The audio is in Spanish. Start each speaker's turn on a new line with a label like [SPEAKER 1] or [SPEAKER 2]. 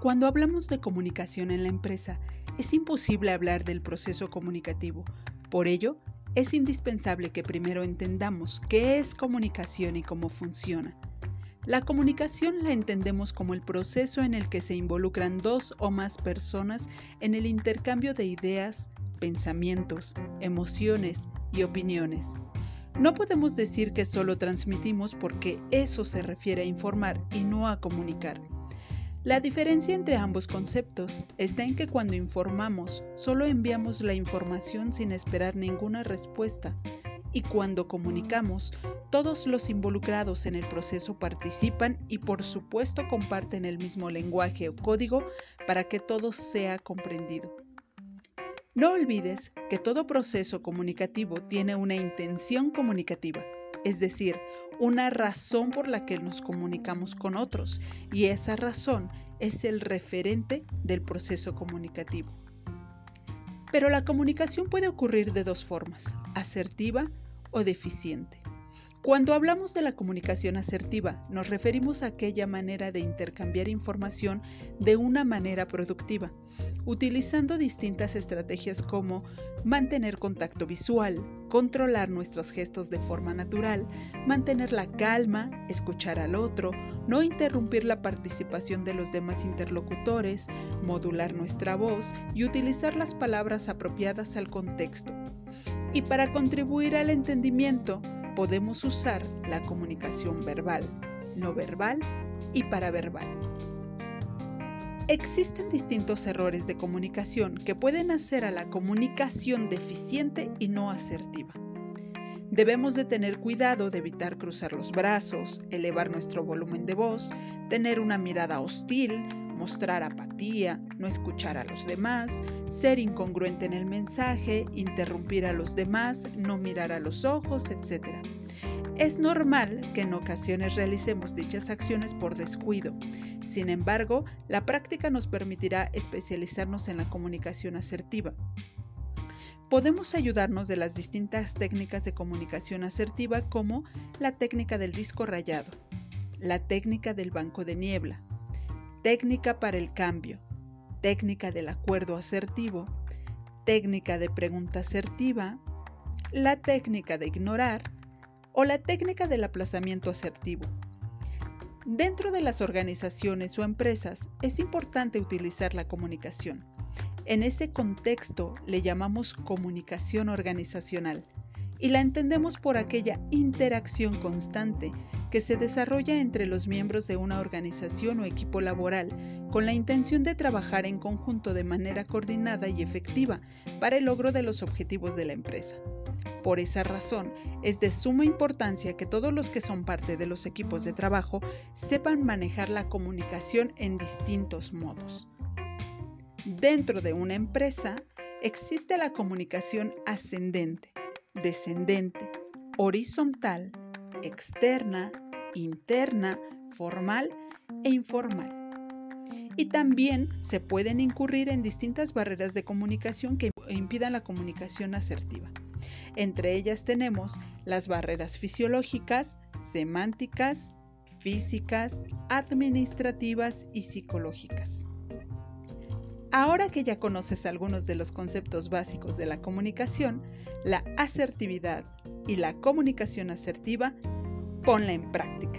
[SPEAKER 1] Cuando hablamos de comunicación en la empresa, es imposible hablar del proceso comunicativo. Por ello, es indispensable que primero entendamos qué es comunicación y cómo funciona. La comunicación la entendemos como el proceso en el que se involucran dos o más personas en el intercambio de ideas, pensamientos, emociones y opiniones. No podemos decir que solo transmitimos porque eso se refiere a informar y no a comunicar. La diferencia entre ambos conceptos está en que cuando informamos solo enviamos la información sin esperar ninguna respuesta y cuando comunicamos todos los involucrados en el proceso participan y por supuesto comparten el mismo lenguaje o código para que todo sea comprendido. No olvides que todo proceso comunicativo tiene una intención comunicativa, es decir, una razón por la que nos comunicamos con otros y esa razón es el referente del proceso comunicativo. Pero la comunicación puede ocurrir de dos formas, asertiva o deficiente. Cuando hablamos de la comunicación asertiva, nos referimos a aquella manera de intercambiar información de una manera productiva, utilizando distintas estrategias como mantener contacto visual, controlar nuestros gestos de forma natural, mantener la calma, escuchar al otro, no interrumpir la participación de los demás interlocutores, modular nuestra voz y utilizar las palabras apropiadas al contexto. Y para contribuir al entendimiento, podemos usar la comunicación verbal, no verbal y paraverbal. Existen distintos errores de comunicación que pueden hacer a la comunicación deficiente y no asertiva. Debemos de tener cuidado de evitar cruzar los brazos, elevar nuestro volumen de voz, tener una mirada hostil, mostrar apatía, no escuchar a los demás, ser incongruente en el mensaje, interrumpir a los demás, no mirar a los ojos, etc. Es normal que en ocasiones realicemos dichas acciones por descuido. Sin embargo, la práctica nos permitirá especializarnos en la comunicación asertiva. Podemos ayudarnos de las distintas técnicas de comunicación asertiva como la técnica del disco rayado, la técnica del banco de niebla, técnica para el cambio, técnica del acuerdo asertivo, técnica de pregunta asertiva, la técnica de ignorar o la técnica del aplazamiento asertivo. Dentro de las organizaciones o empresas es importante utilizar la comunicación. En ese contexto le llamamos comunicación organizacional y la entendemos por aquella interacción constante que se desarrolla entre los miembros de una organización o equipo laboral con la intención de trabajar en conjunto de manera coordinada y efectiva para el logro de los objetivos de la empresa. Por esa razón, es de suma importancia que todos los que son parte de los equipos de trabajo sepan manejar la comunicación en distintos modos. Dentro de una empresa existe la comunicación ascendente, descendente, horizontal, externa, interna, formal e informal. Y también se pueden incurrir en distintas barreras de comunicación que impidan la comunicación asertiva. Entre ellas tenemos las barreras fisiológicas, semánticas, físicas, administrativas y psicológicas. Ahora que ya conoces algunos de los conceptos básicos de la comunicación, la asertividad y la comunicación asertiva, ponla en práctica.